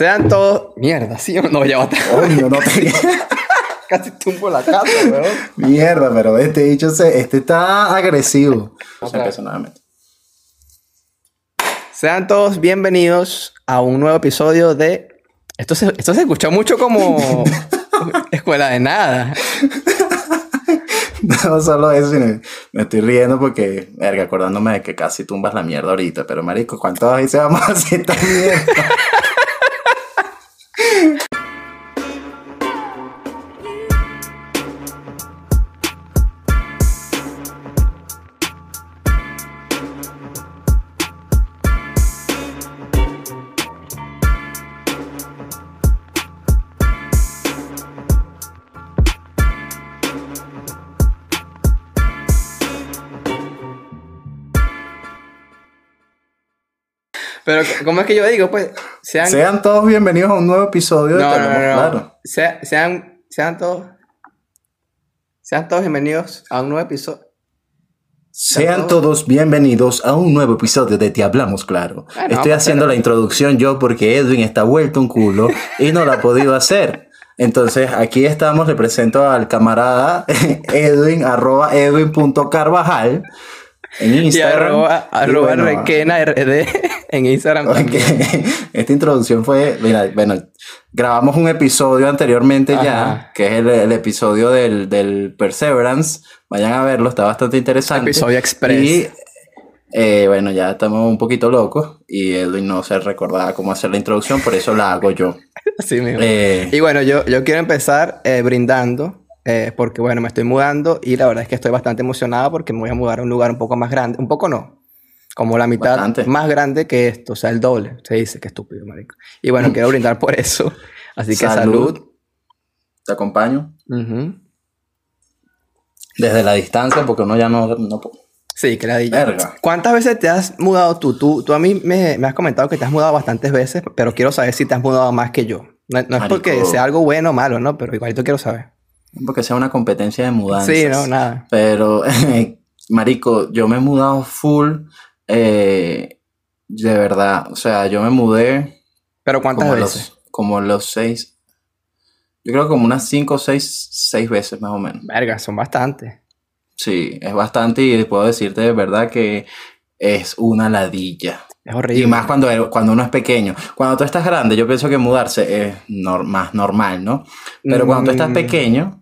Sean todos. Mierda, sí o no, ya va a estar- Coño, no te... Casi tumbo la casa, weón. Mierda, pero este dicho se... Este está agresivo. Nuevamente. Sean todos bienvenidos a un nuevo episodio de. Esto se, esto se escuchó mucho como. Escuela de nada. No solo eso, sino me estoy riendo porque, verga, acordándome de que casi tumbas la mierda ahorita. Pero, marico, ¿cuántas veces vamos a hacer esta mierda? Pero, ¿cómo es que yo digo? Pues, sean. Sean todos bienvenidos a un nuevo episodio de no, Te no. Claro. Sea- sean, sean todos. Sean todos bienvenidos a un nuevo episodio. Sean todos bienvenidos a un nuevo episodio de Te Hablamos Claro. Bueno, Estoy haciendo la introducción yo porque Edwin está vuelto un culo y no la ha podido hacer. Entonces aquí estamos, le presento al camarada Edwin, arroba edwin.carvajal en Y Instagram. arroba, Y arroba bueno, requena RD en Instagram. Esta introducción fue, mira, bueno, grabamos un episodio anteriormente ya, que es el, el episodio del, del Perseverance. Vayan a verlo, está bastante interesante. Episodio express. Y eh, bueno, ya estamos un poquito locos y Edwin no se recordaba cómo hacer la introducción, por eso la hago yo. Así mismo. Eh, Y bueno, yo, yo quiero empezar eh, brindando, eh, porque bueno, me estoy mudando y la verdad es que estoy bastante emocionada porque me voy a mudar a un lugar un poco más grande, un poco no, como la mitad Bastante. más grande que esto, o sea, el doble. Se dice que estúpido, marico. Y bueno, quiero brindar por eso. Así que salud. Salud. te acompaño desde la distancia porque uno ya no... no Sí, que la Verga. ¿Cuántas veces te has mudado tú? Tú, tú a mí me, me has comentado que te has mudado bastantes veces, pero quiero saber si te has mudado más que yo. No, no es porque sea algo bueno o malo, ¿no? Pero igualito quiero saber. Porque sea una competencia de mudanzas. Sí, no, nada. Pero, marico, yo me he mudado full, eh, de verdad. O sea, yo me mudé Pero ¿cuántas como veces? los, como los seis, yo creo como unas cinco o seis, seis veces más o menos. Verga, son bastantes. Sí, es bastante y puedo decirte de verdad que es una ladilla. Es horrible. Y más cuando, cuando uno es pequeño. Cuando tú estás grande, yo pienso que mudarse es nor- más normal, ¿no? Pero cuando tú estás Mm. pequeño,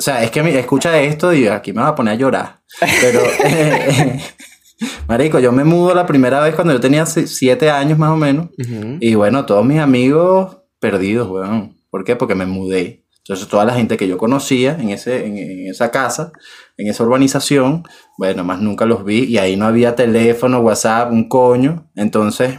o sea, es que mi- escucha esto y aquí me va a poner a llorar. Pero, eh, marico, yo me mudo la primera vez cuando yo tenía si- siete años más o menos. Y bueno, todos mis amigos perdidos, weón. ¿Por qué? Porque me mudé. Entonces, toda la gente que yo conocía en, ese, en, en esa casa, en esa urbanización, bueno, más nunca los vi. Y ahí no había teléfono, WhatsApp, un coño. Entonces,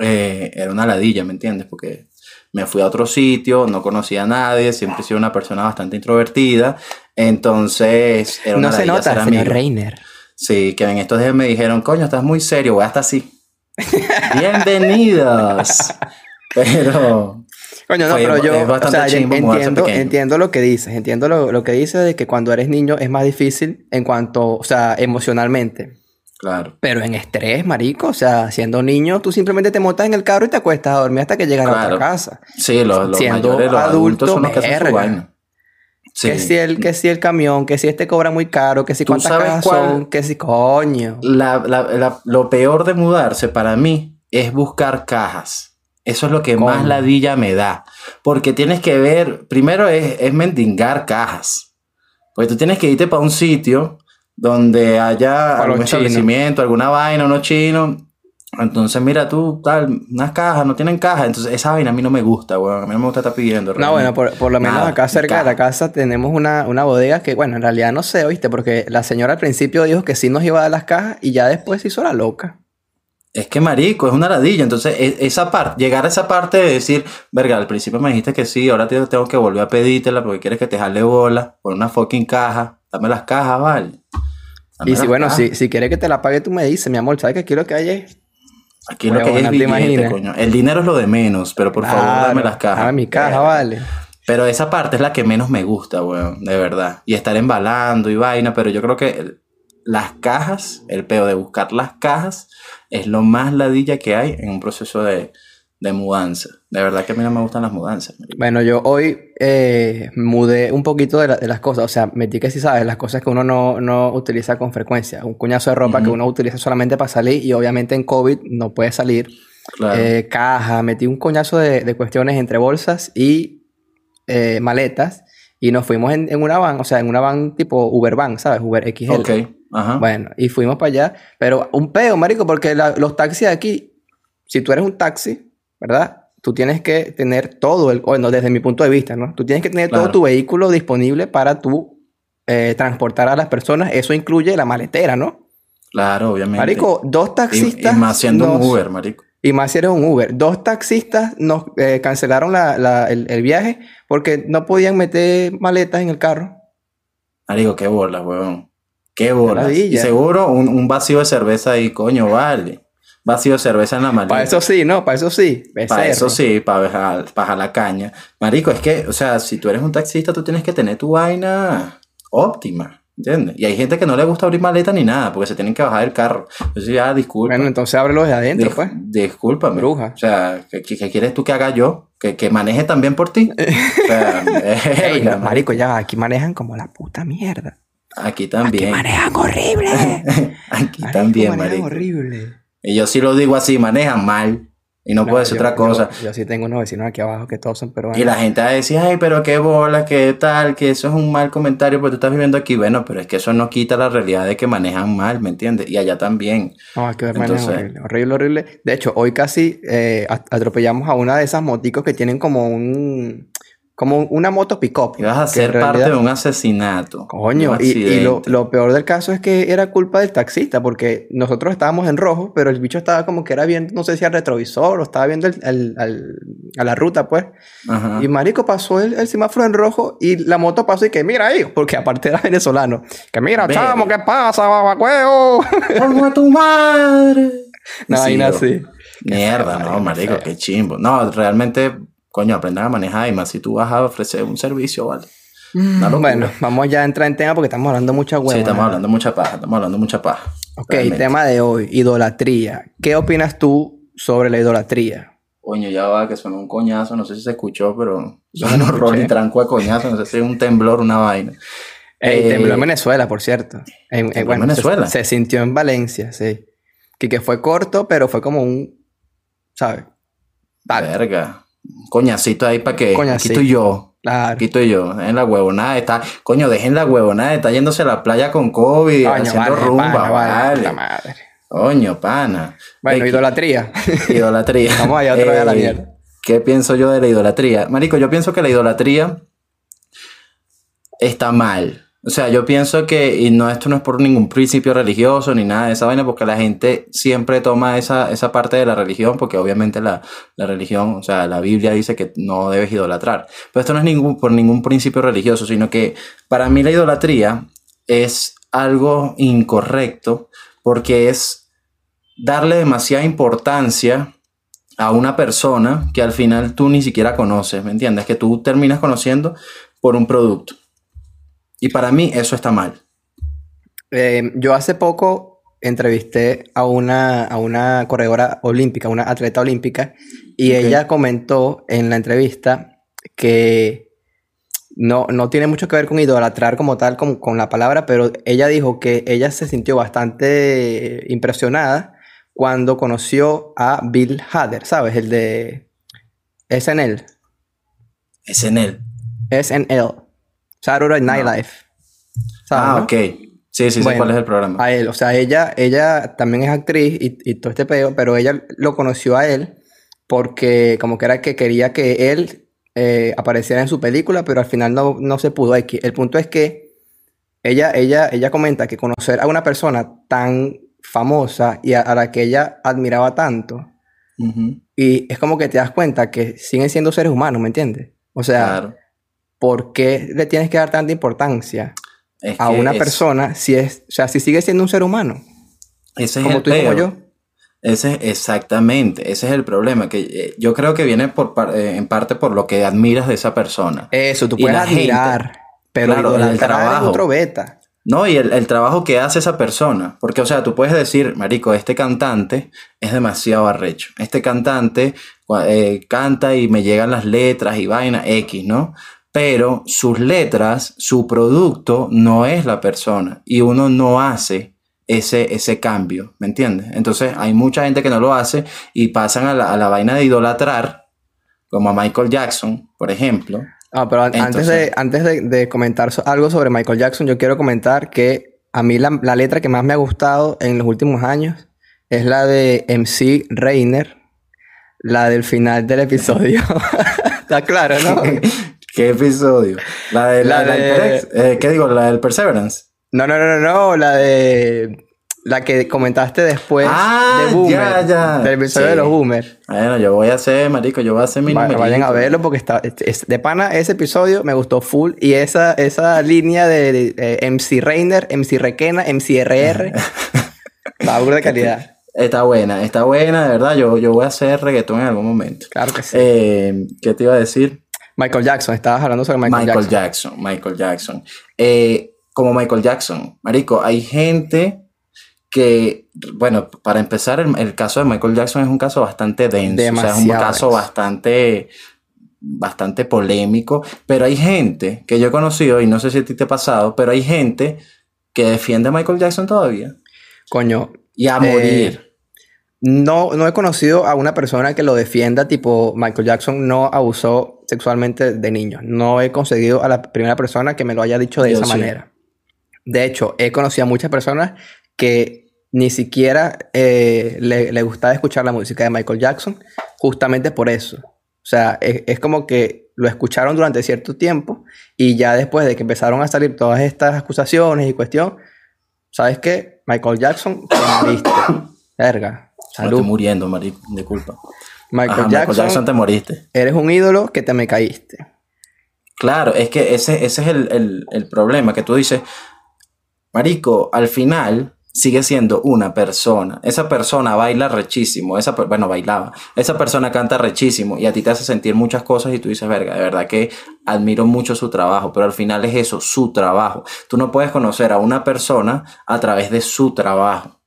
eh, era una ladilla, ¿me entiendes? Porque me fui a otro sitio, no conocía a nadie, siempre he sido una persona bastante introvertida. Entonces, era una No se nota, señor amigo. Reiner. Sí, que en estos días me dijeron, coño, estás muy serio, voy hasta así. Bienvenidos. Pero, Coño, no, Fue- pero yo o sea, entiendo, entiendo lo que dices. Entiendo lo, lo que dices de que cuando eres niño es más difícil en cuanto, o sea, emocionalmente. Claro, Pero en estrés, marico, o sea, siendo niño, tú simplemente te montas en el carro y te acuestas a dormir hasta que llegas a otra casa. sí, los, los Siendo mayores, los adultos son los que hacen su vaina. Sí. Que si el, que si el camión, que si este cobra muy caro, que si ¿Tú cuántas cuál? son, que si coño. La- la- la- lo peor de mudarse para mí es buscar cajas. Eso es lo que más Coño. ladilla me da. Porque tienes que ver, primero es, es mendigar cajas. Porque tú tienes que irte para un sitio donde haya algún chinos. establecimiento, alguna vaina, unos chinos. Entonces, mira tú, tal, unas cajas, no tienen cajas. Entonces, esa vaina a mí no me gusta, weón. A mí no me gusta estar pidiendo. No, bueno, por, por lo menos Nada, acá cerca de la casa tenemos una, una bodega que, bueno, en realidad no sé, ¿oíste? Porque la señora al principio dijo que sí nos iba a dar las cajas y ya después se hizo la loca. Es que marico, es una ladilla. Entonces, e- esa parte, llegar a esa parte de decir, verga, al principio me dijiste que sí, ahora te- tengo que volver a pedírtela porque quieres que te jale bola por una fucking caja. Dame las cajas, vale. Dame Y si, bueno, cajas. si, si quieres que te la pague, tú me dices, mi amor, ¿sabes qué quiero que haya? Aquí lo que hay es ¿te billete, coño. El dinero es lo de menos, pero por favor, dame las cajas. Dame mi caja, vale. Pero esa parte es la que menos me gusta, weón, de verdad. Y estar embalando y vaina, pero yo creo que las cajas, el peo de buscar las cajas, es lo más ladilla que hay en un proceso de, de mudanza. De verdad que a mí no me gustan las mudanzas. Bueno, yo hoy eh, mudé un poquito de, las cosas. O sea, metí que sí sabes, las cosas que uno no, no utiliza con frecuencia. Un cuñazo de ropa que uno utiliza solamente para salir y obviamente en COVID no puede salir. Eh, caja, metí un coñazo de, cuestiones entre bolsas y eh, maletas y nos fuimos en, una van, o sea, en una van tipo Uber van, ¿sabes? Uber XL. Ok, ajá. Bueno, y fuimos para allá, pero un peo, marico, porque los taxis de aquí, si tú eres un taxi, ¿verdad? Tú tienes que tener todo, el, bueno, desde mi punto de vista, ¿no? Tú tienes que tener todo tu vehículo disponible para tú eh, transportar a las personas. Eso incluye la maletera, ¿no? Claro, obviamente. Marico, dos taxistas. Y, más siendo un Uber, marico. Y más si eres un Uber. Dos taxistas nos eh, cancelaron el, viaje porque no podían meter maletas en el carro. Marico, qué bola, weón. Qué bola. Y seguro un, vacío de cerveza ahí, coño, vale. Vacío de cerveza en la maleta. Para eso sí, ¿no? Para eso sí. Para eso sí, para bajar, la caña. Marico, es que, o sea, si tú eres un taxista, tú tienes que tener tu vaina óptima. ¿Entiendes? Y hay gente que no le gusta abrir maleta ni nada, porque se tienen que bajar del carro. Entonces ya, disculpa. Bueno, entonces ábrelo de adentro, pues. Discúlpame. Bruja. O sea, ¿qué, quieres tú que haga yo? ¿Que, que maneje también por ti? o sea, marico, ya, aquí manejan como la puta mierda. Aquí también. Aquí manejan horrible. aquí también, manejan marico. horrible. Y yo sí lo digo así, manejan mal. Y no, puede ser otra cosa. Yo, sí tengo unos vecinos aquí abajo que todos son peruanos. Y la gente va a decir, ay, pero qué bola, qué tal, que eso es un mal comentario porque tú estás viviendo aquí. Bueno, pero es que eso no quita la realidad de que manejan mal, ¿me entiendes? Y allá también. No, es que Entonces, horrible, horrible, horrible. De hecho, hoy casi eh, atropellamos a una de esas moticos que tienen como un como una moto pick-up. vas a ser parte de un asesinato. Coño, y, lo, peor del caso es que era culpa del taxista, porque nosotros estábamos en rojo, pero el bicho estaba como que era viendo, no sé si al retrovisor o estaba viendo el, a la ruta, pues. Y marico pasó el, semáforo en rojo y la moto pasó y que mira ahí, porque aparte era venezolano. Que mira, chamo, ¿qué pasa, babacueo? ¡Como a tu madre! No, ahí así. Mierda, no, marico, qué chimbo. No, realmente coño, aprendan a manejar y más si tú vas a ofrecer un servicio, ¿vale? Mm, bueno, vamos ya a entrar en tema porque estamos hablando mucha hueá. Sí, estamos hablando mucha paja, estamos hablando mucha paja. Ok, tema de hoy, idolatría. ¿Qué opinas tú sobre la idolatría? Coño, ya va, que suena un coñazo, no sé si se escuchó, pero suena un horror y tranco de coñazo, no sé si es un temblor, una vaina. Eh, tembló en Venezuela, por cierto. En, Venezuela. Se, sintió en Valencia, sí. Que, que fue corto, pero fue como un, ¿sabes? Verga coñacito ahí para que aquí estoy yo. Aquí estoy yo, en la huevonada está, coño, dejen la huevonada, está yéndose a la playa con COVID, haciendo rumba, vale. madre. Coño, pana. Bueno, idolatría. Idolatría. Vamos allá otra vez a la mierda. ¿Qué pienso yo de la idolatría? Marico, yo pienso que la idolatría está mal. O sea, yo pienso que, y no, esto no es por ningún principio religioso ni nada de esa vaina, porque la gente siempre toma esa, esa parte de la religión, porque obviamente la, la, religión, o sea, la Biblia dice que no debes idolatrar. Pero esto no es ningún, por ningún principio religioso, sino que para mí la idolatría es algo incorrecto, porque es darle demasiada importancia a una persona que al final tú ni siquiera conoces, ¿me entiendes? Que tú terminas conociendo por un producto. Y para mí eso está mal. Eh, yo hace poco entrevisté a una, a una corredora olímpica, una atleta olímpica, y ella comentó en la entrevista que no, no tiene mucho que ver con idolatrar como tal, con, con la palabra, pero ella dijo que ella se sintió bastante impresionada cuando conoció a Bill Hader, ¿sabes? El de SNL. SNL. SNL. Saturday Night Live. Ah, ok. Sí, sí, sé cuál es el programa. A él, o sea, ella, ella también es actriz y, todo este pedo, pero ella lo conoció a él porque como que era que quería que él eh, apareciera en su película, pero al final no, no se pudo. El punto es que ella, ella, ella comenta que conocer a una persona tan famosa y a, la que ella admiraba tanto, y es como que te das cuenta que siguen siendo seres humanos, ¿me entiendes? O sea, claro. ¿Por qué le tienes que dar tanta importancia a una persona si es, o sea, si sigue siendo un ser humano? Ese es como tú y como yo. Ese exactamente, ese es el problema, que eh, yo creo que viene por, eh, en parte por lo que admiras de esa persona. Eso, tú puedes admirar, pero el trabajo, es otro beta. No, y el, trabajo que hace esa persona. Porque, o sea, tú puedes decir, Marico, este cantante es demasiado arrecho. Este cantante eh, canta y me llegan las letras y vaina X, ¿no? Pero sus letras, su producto no es la persona y uno no hace ese, ese cambio, ¿me entiendes? Entonces hay mucha gente que no lo hace y pasan a la, a la vaina de idolatrar, como a Michael Jackson, por ejemplo. Ah, pero an- antes, de, antes de, de comentar so- algo sobre Michael Jackson, yo quiero comentar que a mí la, la letra que más me ha gustado en los últimos años es la de MC Reiner, la del final del episodio. Está claro, ¿no? ¿Qué episodio? La de la, La la del de- Perex- eh, ¿Qué digo? La del Perseverance. No, no, no, no, no, la de... La que comentaste después Ah, de Boomer. ya, ya. Del episodio Sí. de los Boomers. Bueno, yo voy a hacer, marico, yo voy a hacer mi Va- vayan a verlo porque está es- es- de pana ese episodio me gustó full y esa esa línea de, de, MC Reiner, MC Requena, MC RR va burda de calidad. Está buena, está buena, de verdad. Yo, yo voy a hacer reggaetón en algún momento. Claro que sí. Eh, ¿Qué te iba a decir? Michael Jackson, estabas hablando sobre Michael, Michael, Jackson. Jackson. Michael Jackson. Eh, como Michael Jackson, marico, hay gente que, bueno, para empezar, el, el caso de Michael Jackson es un caso bastante denso. o sea, es un caso denso. bastante, bastante polémico. Pero hay gente que yo he conocido, y no sé si a ti te ha pasado, pero hay gente que defiende a Michael Jackson todavía. Coño, Y a Eh, morir. No, no he conocido a una persona que lo defienda, tipo Michael Jackson no abusó sexualmente de niños. No he conseguido a la primera persona que me lo haya dicho de Yo esa sí. manera. De hecho, he conocido a muchas personas que ni siquiera eh, le, le gustaba escuchar la música de Michael Jackson justamente por eso. O sea, es, es como que lo escucharon durante cierto tiempo y ya después de que empezaron a salir todas estas acusaciones y cuestión, ¿sabes qué? Michael Jackson, te moriste. Me Salud. estoy muriendo, marico. Disculpa. Michael, Ajá, Jackson, Michael Jackson te moriste. eres un ídolo que te me caíste. Claro, es que ese, ese es el, el- el problema, que tú dices, Marico, al final sigue siendo una persona. Esa persona baila rechísimo, esa, bueno, bailaba. Esa persona canta rechísimo y a ti te hace sentir muchas cosas y tú dices, verga, de verdad que admiro mucho su trabajo, pero al final es eso, su trabajo. Tú no puedes conocer a una persona a través de su trabajo.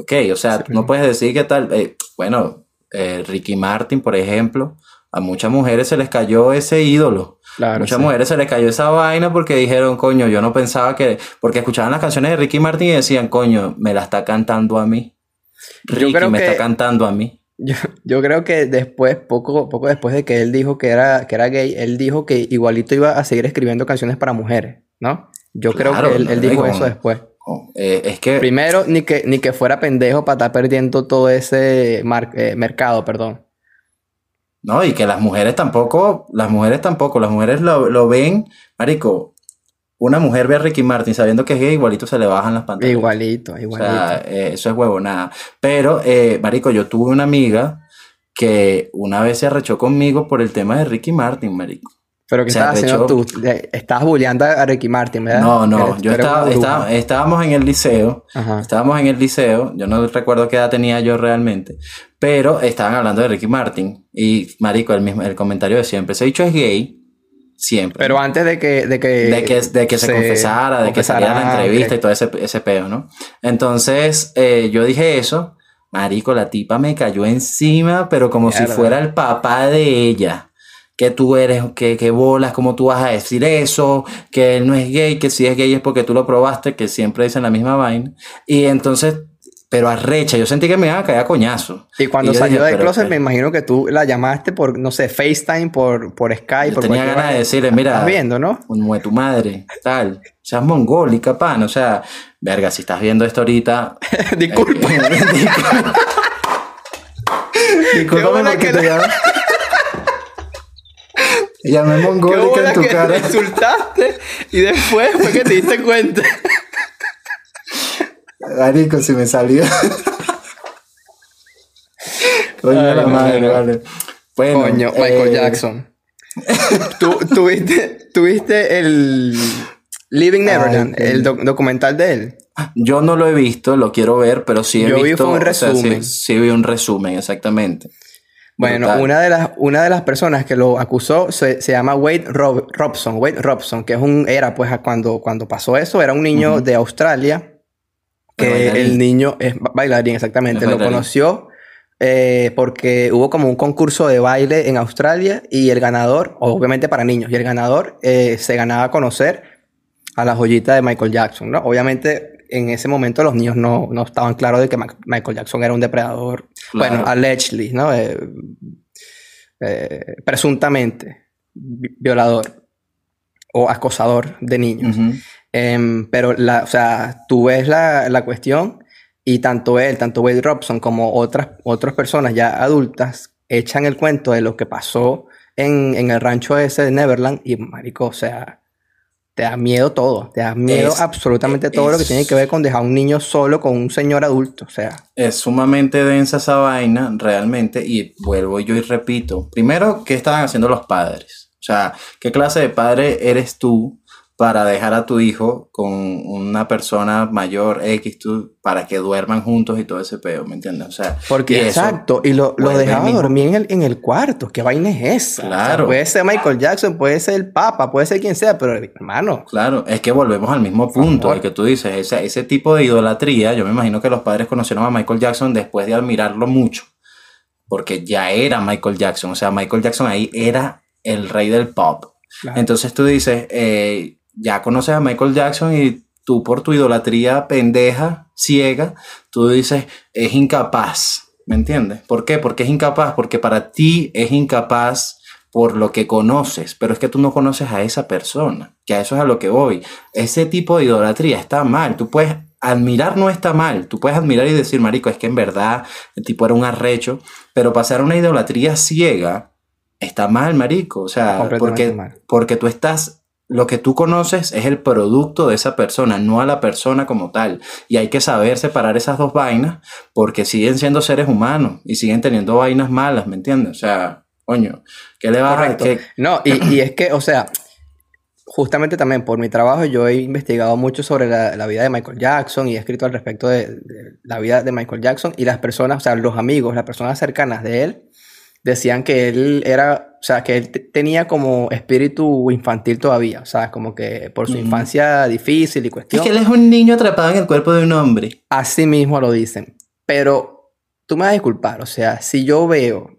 Ok, o sea, Sí. no puedes decir que tal, eh, bueno, eh, Ricky Martin, por ejemplo, a muchas mujeres se les cayó ese ídolo. Claro. Muchas sí. mujeres se les cayó esa vaina porque dijeron, coño, yo no pensaba que. Porque escuchaban las canciones de Ricky Martin y decían, coño, me la está cantando a mí. Yo Ricky creo me que- está cantando a mí. Yo, yo creo que después, poco, poco después de que él dijo que era, que era gay, él dijo que igualito iba a seguir escribiendo canciones para mujeres, ¿no? Yo creo que él, dijo eso después. Eh, es que. Primero, ni que, ni que fuera pendejo para estar perdiendo todo ese mar- eh, mercado, perdón. No, y que las mujeres tampoco. Las mujeres tampoco. Las mujeres lo, lo ven. Marico, una mujer ve a Ricky Martin sabiendo que es gay, igualito se le bajan las pantallas. Igualito, O igualito. sea, eh, eso es huevonada. Pero, eh, Marico, yo tuve una amiga que una vez se arrechó conmigo por el tema de Ricky Martin, Marico. Pero ¿qué se estabas haciendo tú? Estabas bulleando a Ricky Martin, ¿verdad? No, no, yo estaba, estaba- estábamos en el liceo, Ajá. estábamos en el liceo, yo no recuerdo qué edad tenía yo realmente, pero estaban hablando de Ricky Martin y marico, el mismo, el comentario de siempre, ese dicho es gay, siempre. Pero antes de que... De que, de que, de que se, confesara, de que saliera la entrevista y todo ese, ese peo, ¿no? Entonces, eh, yo dije eso, marico, la tipa me cayó encima, pero como si fuera el papá de ella. Que tú eres, que, que bolas, cómo tú vas a decir eso, que él no es gay, que si es gay es porque tú lo probaste, que siempre dicen la misma vaina. Y entonces, pero arrecha, yo sentí que me iban a caer a coñazo. Y cuando Y salió dije, del pero- closet, pero- me imagino que tú la llamaste por, no sé, FaceTime, por, por Skype, Yo por tenía ganas de decirle, mira, Estás viendo, ¿no? como de tu madre, tal, seas mongólica, pan, o sea, verga, si estás viendo esto ahorita, Disculpa. Discúlpame porque que te la- llamé. Mongólica en tu que cara. insultaste y después fue que te diste cuenta. Marico, si me salió. Coño Ay, la madre, vale. Bueno, Coño, Michael eh, Jackson. ¿Tú, tuviste, tuviste el Living Neverland, Ay, el doc- documental de él? Yo no lo he visto, lo quiero ver, pero sí he Yo vi visto. fue un o sea, sí- resumen. sí, vi un resumen, exactamente. Bueno, una de, las, una de las personas que lo acusó se, se llama Wade Rob- Robson. Wade Robson, que es un, era pues cuando, cuando pasó eso, era un niño de Australia. Que el niño es ba- bailarín, exactamente. Es Lo conoció eh, porque hubo como un concurso de baile en Australia y el ganador, obviamente para niños, y el ganador eh, se ganaba a conocer a la joyita de Michael Jackson, ¿no? Obviamente en ese momento los niños no, no estaban claros de que Michael Jackson era un depredador, Claro. bueno, allegedly, ¿no? Eh, eh, presuntamente vi- violador o acosador de niños. Em, pero, la, o sea, tú ves la, la cuestión y tanto él, tanto Wade Robson como otras, otras personas ya adultas echan el cuento de lo que pasó en, en el rancho ese de Neverland y, marico, o sea, te da miedo todo. Te da miedo Es- absolutamente todo lo que tiene que ver con dejar a un niño solo con un señor adulto. O sea, Es sumamente densa esa vaina, realmente, y vuelvo yo y repito. Primero, ¿qué estaban haciendo los padres? O sea, ¿qué clase de padre eres tú para dejar a tu hijo con una persona mayor X tú, para que duerman juntos y todo ese peo, ¿me entiendes? O sea, porque y exacto, y lo, lo dejaba dormir en el, en el cuarto. ¿Qué vaina es esa? O sea, Claro. puede ser Michael Jackson, puede ser el Papa, puede ser quien sea, pero hermano. Claro, es que volvemos al mismo punto de que tú dices, ese, ese tipo de idolatría, yo me imagino que los padres conocieron a Michael Jackson después de admirarlo mucho, porque ya era Michael Jackson, o sea, Michael Jackson ahí era el rey del pop. Claro. Entonces tú dices, eh, ya conoces a Michael Jackson y tú por tu idolatría pendeja, ciega, tú dices, es incapaz, ¿me entiendes? ¿Por qué? Porque es incapaz, porque para ti es incapaz por lo que conoces, pero es que tú no conoces a esa persona, que a eso es a lo que voy. Ese tipo de idolatría está mal, tú puedes admirar no está mal, tú puedes admirar y decir, marico, es que en verdad el tipo era un arrecho, pero pasar a una idolatría ciega está mal, marico, o sea, porque, mal. porque tú estás lo que tú conoces es el producto de esa persona, no a la persona como tal. Y hay que saber separar esas dos vainas porque siguen siendo seres humanos y siguen teniendo vainas malas, ¿me entiendes? O sea, coño, ¿qué le vas a que- No, y, y es que, o sea, justamente también por mi trabajo yo he investigado mucho sobre la, la vida de Michael Jackson y he escrito al respecto de, de la vida de Michael Jackson y las personas, o sea, los amigos, las personas cercanas de él, decían que él era, o sea, que él te- tenía como espíritu infantil todavía, o sea, como que por su infancia difícil y Es cuestión. que él es un niño atrapado en el cuerpo de un hombre. Así mismo lo dicen. Pero tú me vas a disculpar, o sea, si yo veo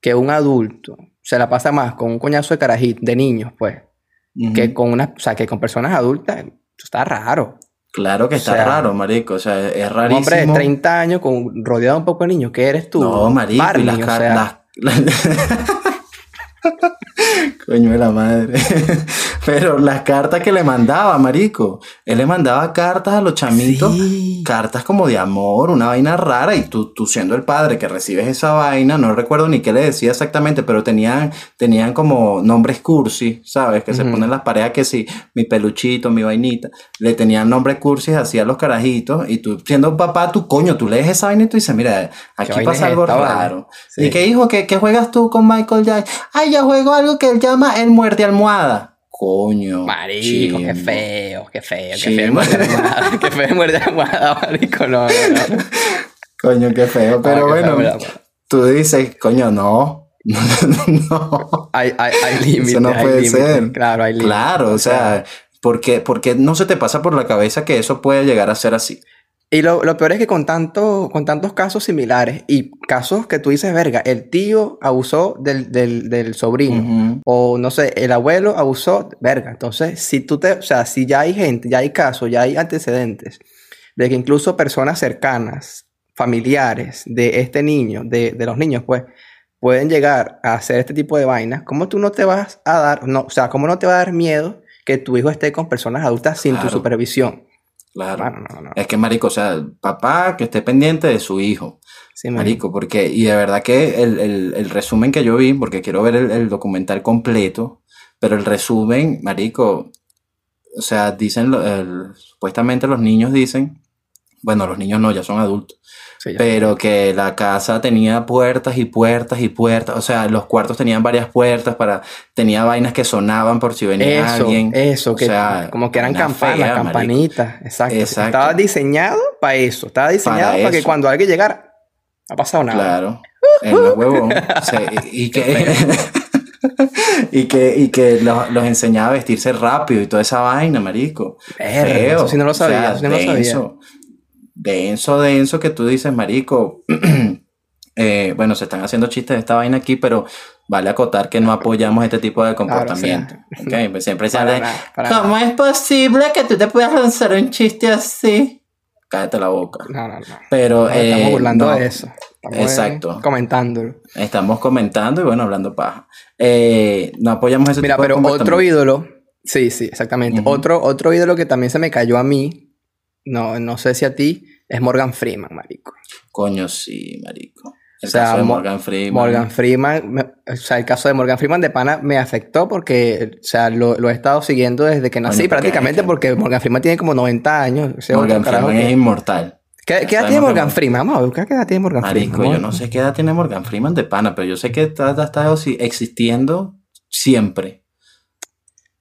que un adulto se la pasa más con un coñazo de carajito, de niños, pues, que con una, o sea, que con personas adultas, eso está raro. Claro que está o sea, raro, marico. O sea, es Un rarísimo. hombre de 30 años con, rodeado un poco de niños, ¿qué eres tú? No, marico, y las o car- sea, las- ハハハハ。Coño de la madre. Pero las cartas que le mandaba, marico. Él le mandaba cartas a los chamitos. Sí. Cartas como de amor, una vaina rara. Y tú, tú siendo el padre que recibes esa vaina, no recuerdo ni qué le decía exactamente, pero tenían, tenían como nombres cursi, ¿sabes? Que se ponen en las paredes que sí, mi peluchito, mi vainita. Le tenían nombres cursis así a los carajitos. Y tú siendo papá, tú coño, tú lees esa vaina y tú dices, mira, aquí pasa algo raro. Sí. ¿Y qué hijo? ¿Qué, qué juegas tú con Michael Jackson? Ay, yo juego algo que él llama el muerte almohada. Coño. Marico, qué feo, qué feo, qué feo de almohada, qué feo almohada, marico, no, no, no. Coño, qué feo. Pero Ah, qué bueno, feo, tú dices, coño, no. no. Hay, hay, hay límites, Eso no hay puede ser. Claro, hay límites. Claro, o sea, porque, porque no se te pasa por la cabeza que eso puede llegar a ser así. Y lo, lo peor es que con, tanto, con tantos casos similares y casos que tú dices, verga, el tío abusó del, del, del sobrino. O no sé, el abuelo abusó, verga. Entonces, si tú te, o sea, si ya hay gente, ya hay casos, ya hay antecedentes de que incluso personas cercanas, familiares de este niño, de, de los niños, pues, pueden llegar a hacer este tipo de vainas, ¿cómo tú no te vas a dar, no, o sea, cómo no te va a dar miedo que tu hijo esté con personas adultas sin tu supervisión? Claro. Mano, no, no. Es que, marico, o sea, papá que esté pendiente de su hijo. Sí. Marico, porque, y de verdad que el, el- el resumen que yo vi, porque quiero ver el, el documental completo, pero el resumen, Marico, o sea, dicen, supuestamente los niños dicen, bueno, los niños no, ya son adultos, Sí, ya. pero que la casa tenía puertas y puertas y puertas, o sea, los cuartos tenían varias puertas para, tenía vainas que sonaban por si venía Eso, alguien. eso, O que sea, como que eran campanas, fea, campanitas, exacto. Exacto. Estaba diseñado para eso, estaba diseñado para, que cuando alguien llegara, no ha pasado nada. Claro, en los huevos. y que, y que, y que los, los enseñaba a vestirse rápido y toda esa vaina, marico. Verga, Feo. eso sí no lo O sea, sabía, eso sí no lo sabía. Denso, denso, que tú dices, marico. eh, bueno, se están haciendo chistes de esta vaina aquí, pero vale acotar que no apoyamos este tipo de Claro, o sea, comportamiento. Pues Siempre se habla nada, ¿cómo es posible que tú te puedas lanzar un chiste así? Cállate la boca. No, no, no. Pero estamos eh, burlando no, de eso. Estamos, eh, Exacto. comentándolo. Estamos comentando y bueno, hablando paja. Eh, no apoyamos ese Mira, tipo de pero otro ídolo. Sí, sí, exactamente. Otro, otro ídolo que también se me cayó a mí. No, no sé si a ti. Es Morgan Freeman, marico. Coño, sí, marico. El O sea, caso de Mo- Morgan Freeman. Morgan Freeman, me- o sea, el caso de Morgan Freeman de pana me afectó porque, o sea, lo, lo he estado siguiendo desde que nací Coño, prácticamente porque Morgan Freeman tiene como 90 años. Morgan Freeman que- es inmortal. ¿Qué, qué edad tiene Morgan Mor- Freeman? Vamos a buscar qué edad tiene Morgan Marico, Freeman. yo no sé qué edad tiene Morgan Freeman de pana, pero yo sé que está, ha estado si- existiendo siempre.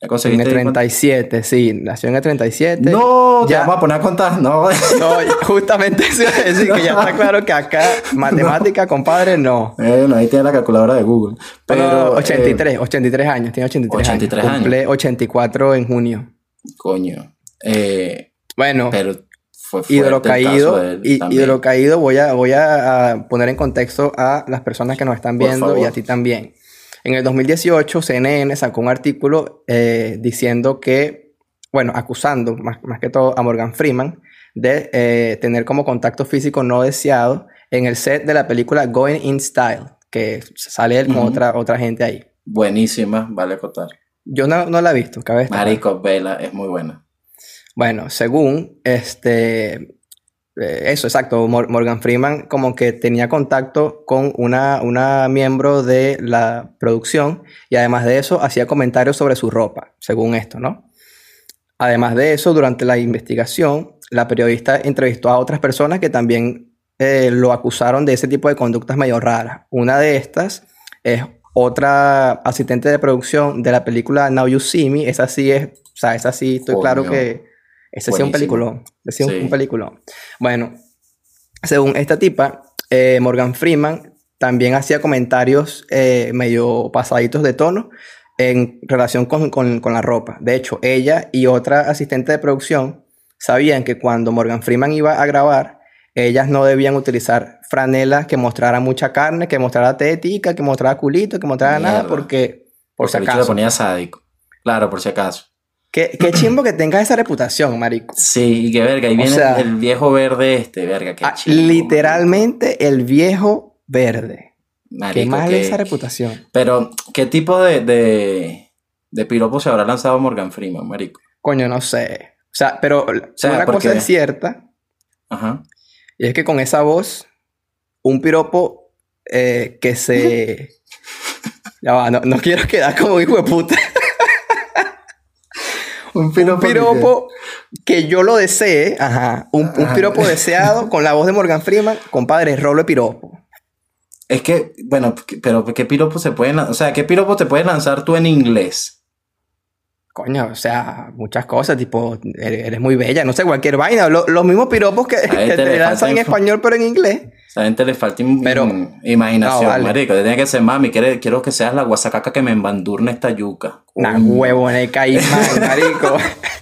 ¿Ya En el ahí cuánto? 37, sí, nació en el 37. No, Ya. vamos a poner a contar. No, No, justamente eso iba a decir que ya está claro que acá matemática, compadre, no. Bueno, ahí tiene la calculadora de Google. Pero, Pero eh, 83, 83 años, tiene 83, 83 años. años. Cumple 84 en junio. coño. Eh, Bueno, pero fue ídolo caído, ídolo caído, voy a, voy a, a poner en contexto a las personas que nos están viendo y a ti también. En el 2018, CNN sacó un artículo eh, diciendo que, bueno, acusando más, más que todo a Morgan Freeman de eh, tener como contacto físico no deseado en el set de la película Going in Style, que sale él con otra, otra gente ahí. Buenísima, vale acotar. Yo no, no la he visto, cabe. Marico, Vela es muy buena. Bueno, según este, eso, exacto, Mor- Morgan Freeman como que tenía contacto con una, una miembro de la producción y además de eso hacía comentarios sobre su ropa, según esto, ¿no? Además de eso, durante la investigación, la periodista entrevistó a otras personas que también eh, lo acusaron de ese tipo de conductas medio raras. Una de estas es otra asistente de producción de la película Now You See Me. Esa sí es, o sea, esa sí estoy claro Coño. que ese sí es un peliculón. Sí es un- peliculón. Bueno, según esta tipa, eh, Morgan Freeman también hacía comentarios eh, medio pasaditos de tono en relación con, con- con la ropa. De hecho, ella y otra asistente de producción sabían que cuando Morgan Freeman iba a grabar, ellas no debían utilizar franela que mostrara mucha carne, que mostrara tetica, que mostrara culito, que mostrara nada, porque, por Porque si le acaso. ponía sádico. Claro, por si acaso. Qué, qué chimbo que tengas esa reputación, marico. Sí, y que verga, ahí O viene sea- el viejo verde este, verga, qué Ah, chimbo, literalmente el viejo verde. marico, Qué mal esa reputación. Pero, ¿qué tipo de, de, de piropo se habrá lanzado Morgan Freeman, marico? Coño, no sé. O sea, pero sea, una porque- cosa es cierta, Ajá. y es que con esa voz, un piropo eh, que se... ya va, no, no quiero quedar como hijo de puta. Un un piropo que yo lo desee, ajá, un, un piropo deseado con la voz de Morgan Freeman, compadre, rolo de piropo. Es que, bueno, pero ¿qué piropo se pueden? O sea, ¿qué piropo te puedes lanzar tú en inglés? Coño, o sea, muchas cosas, tipo, eres, muy bella, no sé, cualquier vaina. Lo- los mismos piropos que, que te lanzan en español, pero en inglés. A gente le falta Pero- im- imaginación, No, vale. marico. Te tiene que ser mami, quiero que seas la guasacaca que me embandurne esta yuca. Una huevo en el caimán, marico.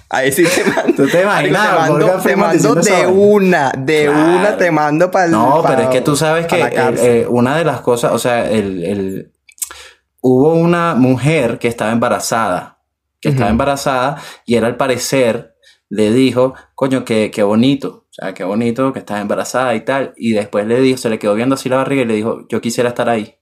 Ahí sí te mando. ¿Tú te imaginas? te mando, te mando de una, de Claro. una te mando para el. No, pero es que tú sabes que el- cárcel. eh, una de las cosas, o sea, el, el- hubo una mujer que estaba embarazada, que estaba embarazada y él al parecer le dijo, coño, qué, qué bonito, o sea, qué bonito que estás embarazada y tal, y después le dijo, se le quedó viendo así la barriga y le dijo, yo quisiera estar ahí.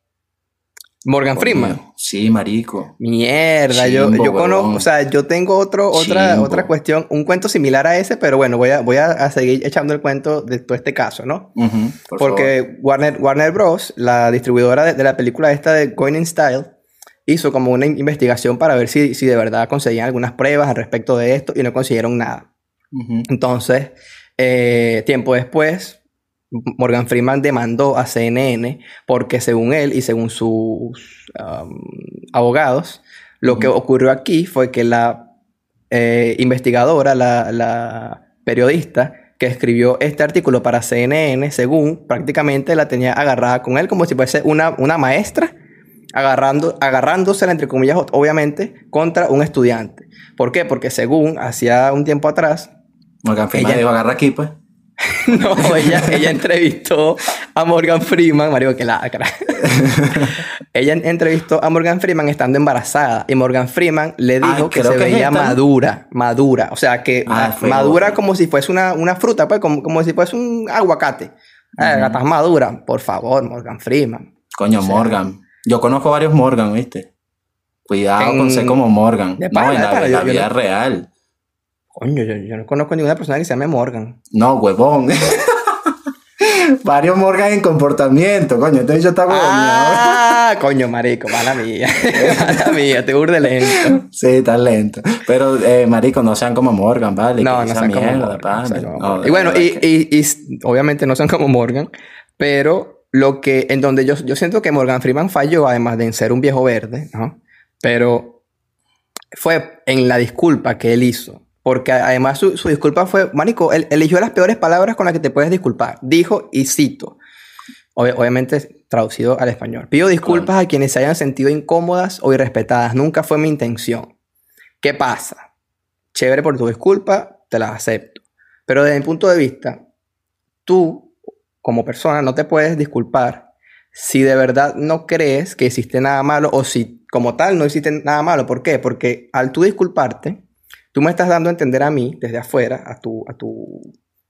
Morgan Freeman. Coño, Sí, marico. Mierda, yo, Chimbo, yo conozco, o sea, yo tengo otro, otra, Chimbo. otra cuestión, un cuento similar a ese, pero bueno, voy a, voy a, a seguir echando el cuento de todo este caso, ¿no? Por Porque Warner, Warner Bros., la distribuidora de, de la película esta de Going in Style, hizo como una in- investigación para ver si, si de verdad conseguían algunas pruebas al respecto de esto y no consiguieron nada. Entonces, eh, tiempo después, Morgan Freeman demandó a CNN porque según él y según sus um, abogados, lo que ocurrió aquí fue que la eh, investigadora, la, la periodista que escribió este artículo para CNN, según prácticamente la tenía agarrada con él como si fuese una, una maestra, agarrando, agarrándosela, entre comillas, obviamente, contra un estudiante. ¿Por qué? Porque según hacía un tiempo atrás, Morgan Freeman Ella- dijo, agarra aquí, pues. no, ella, ella entrevistó a Morgan Freeman, marico, que la ella entrevistó a Morgan Freeman estando embarazada y Morgan Freeman le dijo que se veía madura, madura, o sea, que ah, madura como si fuese una, una fruta, pues, como, como, si fuese un aguacate. Uh estás madura, por favor, Morgan Freeman. Coño, Morgan. Yo conozco varios Morgan, ¿viste? Cuidado con ser como Morgan. no, en la, vida real. Coño, yo, no conozco ninguna persona que se llame Morgan. No, huevón. Varios Morgan en comportamiento, coño. Entonces yo estaba Ah, coño, marico, mala mía. mala mía, te burde lento. Sí, está lento. Pero, eh, marico, no sean como Morgan, ¿vale? No, no sean como Morgan. y bueno, y, y, obviamente no sean como Morgan, pero lo que, en donde yo, yo siento que Morgan Freeman falló, además de ser un viejo verde, ¿no? Pero fue en la disculpa que él hizo. Porque además su, disculpa fue, Manico, él eligió las peores palabras con las que te puedes disculpar. Dijo, y cito, obviamente traducido al español. Pido disculpas a quienes se hayan sentido incómodas o irrespetadas. Nunca fue mi intención. ¿Qué pasa? Chévere por tu disculpa, te las acepto. Pero desde mi punto de vista, tú, como persona, no te puedes disculpar si de verdad no crees que existe nada malo o si como tal no existe nada malo. ¿Por qué? Porque al tú disculparte, Tú me estás dando a entender a mí, desde afuera, a tu, a tu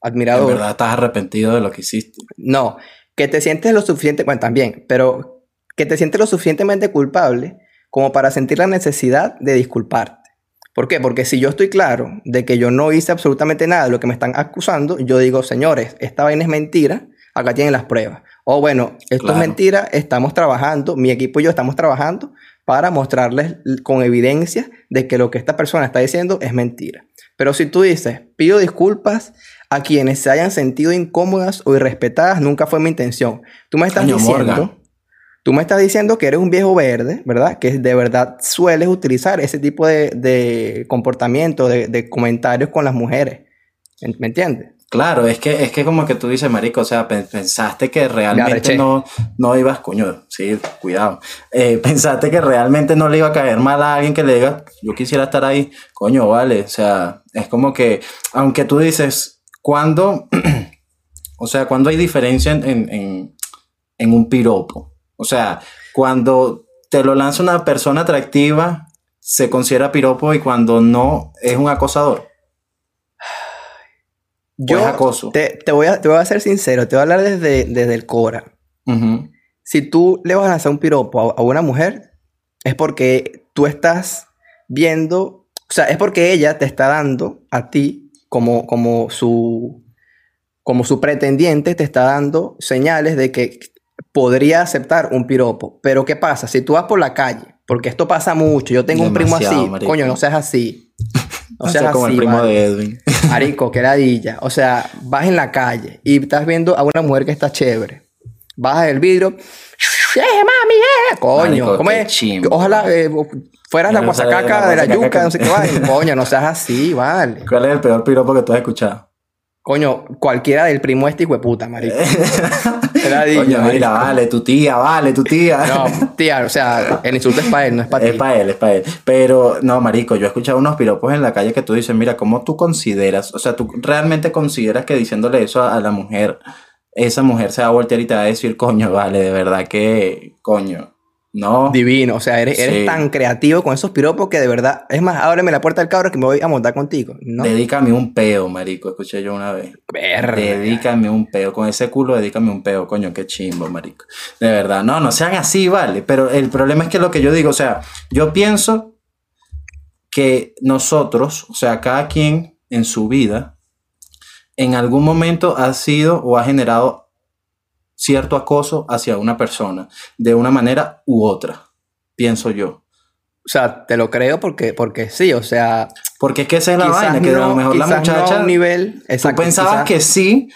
admirador. En verdad estás arrepentido de lo que hiciste. No, que te sientes lo suficiente, bueno, también, pero que te sientes lo suficientemente culpable como para sentir la necesidad de disculparte. ¿Por qué? Porque si yo estoy claro de que yo no hice absolutamente nada de lo que me están acusando, yo digo, señores, esta vaina es mentira, acá tienen las pruebas. O bueno, esto es mentira, estamos trabajando, mi equipo y yo estamos trabajando para mostrarles con evidencia de que lo que esta persona está diciendo es mentira. Pero si tú dices, pido disculpas a quienes se hayan sentido incómodas o irrespetadas, nunca fue mi intención. Tú me estás diciendo, tú me estás diciendo que eres un viejo verde, ¿verdad? Que de verdad sueles utilizar ese tipo de, comportamiento, de, de comentarios con las mujeres. ¿Me entiendes? Claro, es que es que como que tú dices, marico, o sea, pensaste que realmente no, no ibas, coño, sí, cuidado, eh, pensaste que realmente no le iba a caer mal a alguien que le diga, yo quisiera estar ahí, coño, vale, o sea, es como que, aunque tú dices, cuando, o sea, cuando hay diferencia en, en un piropo, o sea, cuando te lo lanza una persona atractiva, se considera piropo y cuando no, es un acosador. Yo acoso. Te, voy a, te voy a ser sincero, te voy a hablar desde, desde el Cora. Si tú le vas a lanzar un piropo a, una mujer, es porque tú estás viendo, o sea, es porque ella te está dando a ti como, como su como su pretendiente te está dando señales de que podría aceptar un piropo. Pero ¿qué pasa? Si tú vas por la calle, porque esto pasa mucho, yo tengo un primo así, coño, no seas así. O sea, como el primo de Edwin. Marico, qué ladilla. O sea, vas en la calle y estás viendo a una mujer que está chévere. Bajas el vidrio. ¡Eh, mami, eh! Coño, ¿cómo es? Ojalá eh, fueras la guasacaca de la, yuca, no sé qué va. Coño, no seas así, vale. ¿Cuál es el peor piropo que tú has escuchado? Coño, cualquiera del primo este hijo de puta, marico. Coño, mira, vale, tu tía, vale, tu tía. No, tía, o sea, el insulto es para él, no es para ti. Es para él, es para él. Pero, no, marico, yo he escuchado unos piropos en la calle que tú dices, mira, ¿cómo tú consideras? O sea, ¿tú realmente consideras que diciéndole eso a, a la mujer, esa mujer se va a voltear y te va a decir, coño, vale, de verdad que, coño, no. Divino. O sea, eres, tan creativo con esos piropos que de verdad. Es más, ábreme la puerta del cabro que me voy a montar contigo. ¿no? Dedícame un peo, marico. Escuché yo una vez. Dedícame un peo. Con ese culo, dedícame un peo. Coño, qué chimbo, marico. De verdad. No, no sean así, vale. Pero el problema es que lo que yo digo, o sea, yo pienso que nosotros, o sea, cada quien en su vida, en algún momento ha sido o ha generado cierto acoso hacia una persona, de una manera u otra, pienso yo. O sea, te lo creo porque, porque sí, o sea... Porque es que esa es la vaina, que a lo mejor la muchacha... No nivel, exacto, tú pensabas que sí,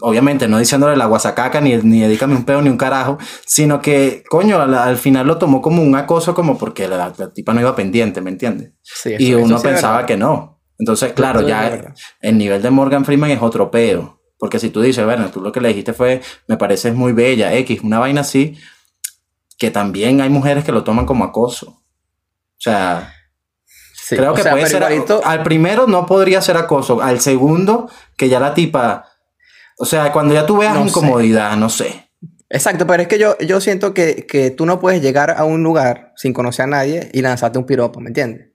obviamente no diciéndole la guasacaca, ni, ni dedícame un pedo, ni un carajo, sino que, coño, al, final lo tomó como un acoso, como porque la, tipa no iba pendiente, ¿me entiendes? Sí, y uno pensaba que no. Entonces, claro, ya el nivel de Morgan Freeman es otro peo. Porque si tú dices, bueno, tú lo que le dijiste fue, me parece muy bella, X, una vaina así, que también hay mujeres que lo toman como acoso. O sea, creo que puede ser. Al primero no podría ser acoso. Al segundo, que ya la tipa O sea, cuando ya tú veas No sé. incomodidad, no sé. Exacto, pero es que yo, yo siento que, que tú no puedes llegar a un lugar sin conocer a nadie y lanzarte un piropo, ¿me entiendes?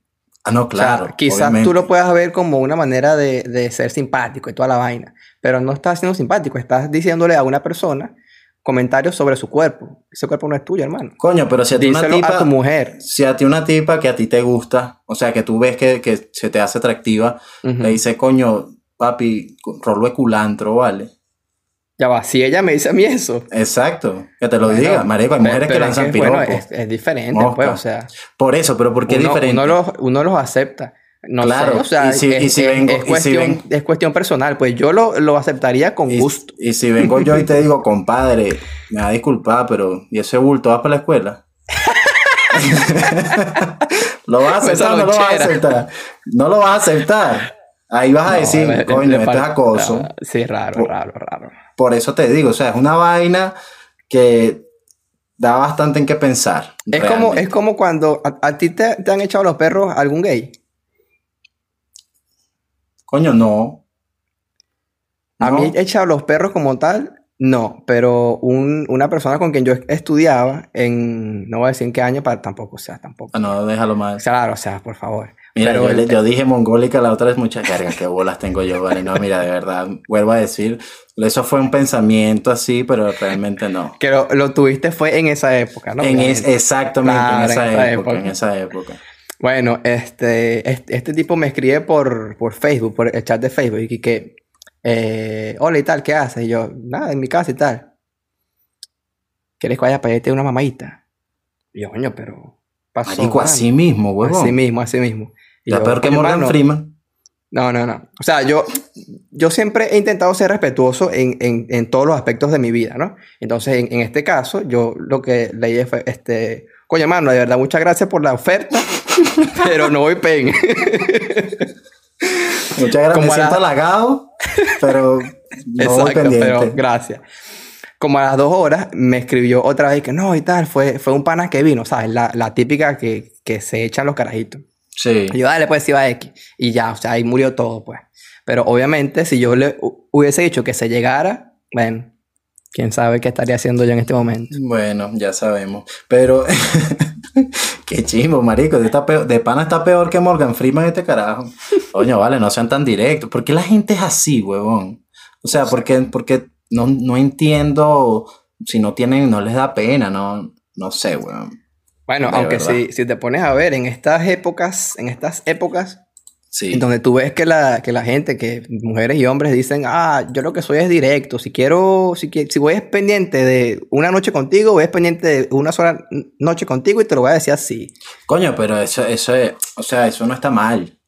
Ah, no, O sea, claro. quizás obviamente. tú lo puedas ver como una manera de, de ser simpático y toda la vaina, pero no estás siendo simpático, estás diciéndole a una persona comentarios sobre su cuerpo. Ese cuerpo no es tuyo, hermano. Coño, pero si a ti una tipa. a tu mujer. Si a ti una tipa que a ti te gusta, o sea, que tú ves que, que se te hace atractiva, le dice, coño, papi, rolo de culantro, ¿vale? Ya va, si ella me dice a mí eso. Exacto, que te lo bueno, diga, marico, hay mujeres que es lanzan bueno, es, es diferente, Mosca. pues, o sea. Por eso, pero ¿por qué es diferente? Uno los, uno los acepta. No Claro, sé, o sea, y si- es, y si es- vengo- es y si cuestión, ven- es cuestión personal. Pues yo lo, lo aceptaría con Y, gusto. y si vengo yo y te digo, compadre, me va a disculpar, pero ¿y ese bulto va para la escuela? ¿Lo vas a Esa aceptar o no lo vas a aceptar? No lo vas a aceptar. Ahí vas a No, decir, coño, le esto es falta- acoso. Sí, raro, raro, raro. Por eso te digo, o sea, es una vaina que da bastante en qué pensar. Es como, es como cuando a, a ti te, te han echado los perros algún gay. Coño, no. A No. mí echado los perros como tal, no. Pero un- una persona con quien yo estudiaba en, no voy a decir en qué año, para tampoco, o sea, tampoco. Ah, no, déjalo más. Claro, o sea, por favor. Mira, yo, le- el- yo dije mongólica la otra vez, muchas cargas, qué bolas tengo yo, vale. No, mira, de verdad, vuelvo a decir, eso fue un pensamiento así, pero realmente no. Que lo, lo tuviste fue en esa época, ¿no? en es, exactamente, Claro, en esa, en esa época, época. en esa época. Bueno, este, este, este tipo me escribe por, por Facebook, por el chat de Facebook, y que, eh, hola y tal, ¿qué haces? Y yo, nada, en mi casa y tal. ¿Quieres que vaya a pedirte una mamadita? Y yo, coño, pero pasó. Marico, mano?". así mismo, huevón. Así mismo, así mismo. Y yo, peor que "Coño, Morgan mano". Freeman. No, no, no. O sea, yo, yo siempre he intentado ser respetuoso en, en, en todos los aspectos de mi vida, ¿no? Entonces, en, en este caso, yo lo que leí fue, este, coño, mano, de verdad, muchas gracias por la oferta, pero no voy pen. Muchas gracias, Como me siento la- halagado, pero no voy Exacto, pendiente. pero gracias. Como a las dos horas me escribió otra vez que no y tal, fue, fue un pana que vino, ¿sabes? La, la típica que, que se echan los carajitos. Sí. Y yo, dale, pues iba X. Y ya, o sea, ahí murió todo, pues. Pero obviamente, si yo le hu- hubiese dicho que se llegara, bueno, quién sabe qué estaría haciendo yo en este momento. Bueno, ya sabemos. Pero, qué chimbo, marico. De, está peor- de pana está peor que Morgan Freeman este carajo. Coño, vale, no sean tan directos. ¿Por qué la gente es así, huevón? O sea, porque, porque no, no entiendo si no tienen, no les da pena, no, no sé, huevón. Bueno, De aunque si, si te pones a ver en estas épocas, en estas épocas, Sí. en donde tú ves que la, que la gente, que mujeres y hombres dicen, ah, yo lo que soy es directo, si quiero, si, si voy es pendiente de una noche contigo, voy es pendiente de una sola noche contigo y te lo voy a decir así. Coño, pero eso, eso es, o sea, eso no está mal.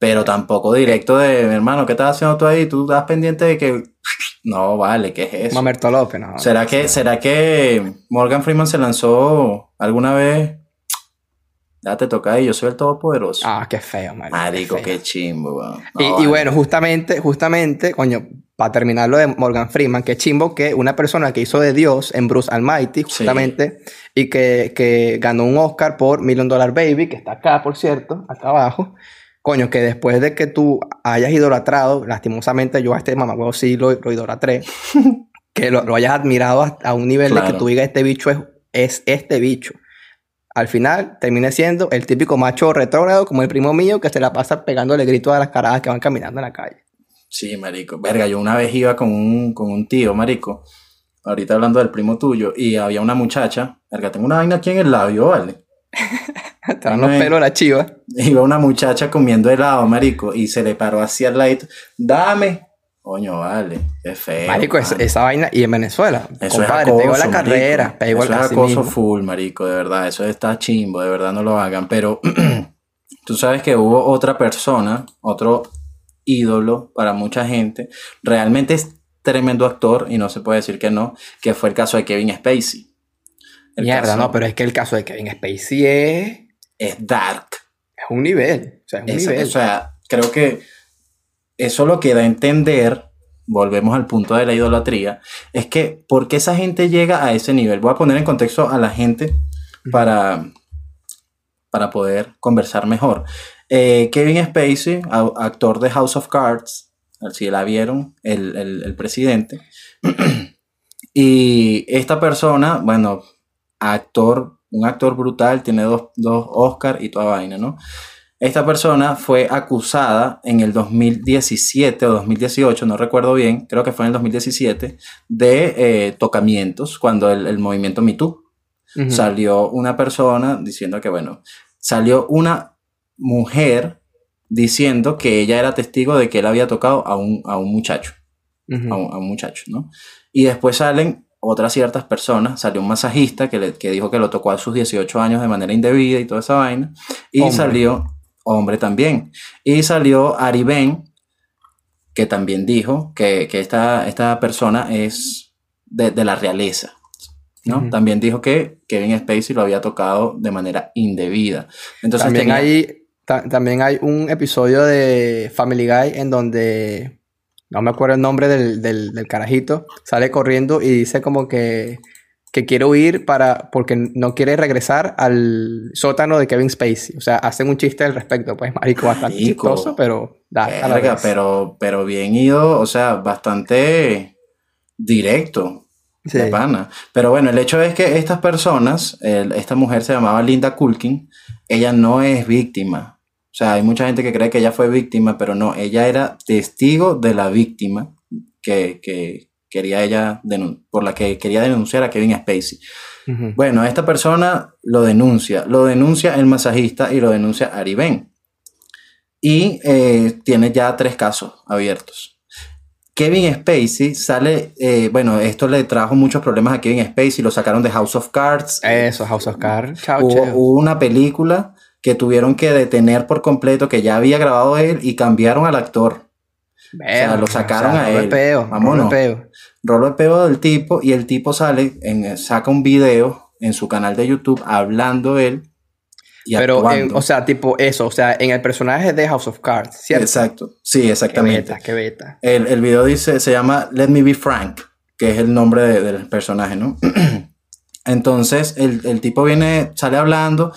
Pero tampoco directo de, mi hermano, ¿qué estás haciendo tú ahí? Tú estás pendiente de que... No, vale, ¿qué es eso? Mamerto López, no. ¿Será que, ¿Será que Morgan Freeman se lanzó alguna vez? Ya te toca ahí, yo soy el todopoderoso. Ah, qué feo, marico. Marico, qué chimbo, weón. No, Y, y vale. bueno, justamente, justamente, coño, para terminar lo de Morgan Freeman, qué chimbo que una persona que hizo de Dios en Bruce Almighty, justamente, y que, que ganó un Oscar por Million Dollar Baby, que está acá, por cierto, acá abajo. Coño, que después de que tú hayas idolatrado, lastimosamente yo a este mamagüevo sí lo, lo idolatré, que lo, lo hayas admirado a un nivel de que tú digas este bicho es, es este bicho. Al final termine siendo el típico macho retrógrado como el primo mío que se la pasa pegándole gritos a las carajas que van caminando en la calle. Sí, marico. Verga, yo una vez iba con un, con un tío, marico. Ahorita hablando del primo tuyo. Y había una muchacha. Verga, tengo una vaina aquí en el labio, ¿vale? Te dan los pelos la chiva. Iba una muchacha comiendo helado, marico. Y se le paró hacia el ladito. Dame. Coño, vale. Qué feo. Marico, es- esa vaina. Y en Venezuela, Eso compadre, es acoso, pegó la marico. carrera, pegó Eso es así acoso mismo. full, marico, de verdad. Eso está chimbo, de verdad no lo hagan. Pero tú sabes que hubo otra persona, otro ídolo para mucha gente. Realmente es tremendo actor y no se puede decir que no, que fue el caso de Kevin Spacey. El Mierda, caso no, pero es que el caso de Kevin Spacey es, es dark. es un nivel. O sea, es un Es- nivel. o sea, creo que eso lo que da a entender, volvemos al punto de la idolatría, es que ¿por qué esa gente llega a ese nivel? Voy a poner en contexto a la gente para, para poder conversar mejor. Eh, Kevin Spacey, actor de House of Cards, si la vieron, el, el, el presidente. y esta persona, bueno, actor, un actor brutal, tiene dos, dos Oscar y toda vaina, ¿no? Esta persona fue acusada en el 2017 o 2018, no recuerdo bien, creo que fue en el 2017, de eh, tocamientos cuando el, el movimiento Me Too. Salió una persona diciendo que, bueno, salió una mujer diciendo que ella era testigo de que él había tocado a un, a un muchacho. a, un, a, un, muchacho, ¿no? Y después salen otras ciertas personas, salió un masajista que, le, que dijo que lo tocó a sus 18 años de manera indebida y toda esa vaina. Y hombre. salió, hombre también, y salió Ari Ben, que también dijo que, que esta, esta persona es de, de la realeza. ¿no? Uh -huh. También dijo que Kevin Spacey lo había tocado de manera indebida. Entonces también, tenía... hay, ta también hay un episodio de Family Guy en donde, no me acuerdo el nombre del, del, del carajito, sale corriendo y dice como que, que quiere huir para, porque no quiere regresar al sótano de Kevin Spacey. O sea, hacen un chiste al respecto, pues marico, bastante marico. chistoso, pero da, Verga, pero, pero bien ido, o sea, bastante directo. Sí. De pana. Pero bueno, el hecho es que estas personas, el, esta mujer se llamaba Linda Culkin, ella no es víctima. O sea, hay mucha gente que cree que ella fue víctima, pero no, ella era testigo de la víctima que, que quería ella, por la que quería denunciar a Kevin Spacey. Uh -huh. Bueno, esta persona lo denuncia, lo denuncia el masajista y lo denuncia Ari Ben. Y eh, tiene ya tres casos abiertos. Kevin Spacey sale, eh, bueno, esto le trajo muchos problemas a Kevin Spacey, lo sacaron de House of Cards. Eso, House of Cards. Chao, hubo, hubo, una película que tuvieron que detener por completo, que ya había grabado él y cambiaron al actor. O sea, lo sacaron o sea, a él. Peo, Vámonos. Peo. Rolo de peo del tipo y el tipo sale, en, saca un video en su canal de YouTube hablando él pero, en, o sea, tipo eso, o sea, en el personaje de House of Cards, ¿cierto? Exacto, sí, exactamente. Qué beta, qué beta. El, el video dice, se llama Let Me Be Frank, que es el nombre de, del personaje, ¿no? Entonces, el, el, tipo viene, sale hablando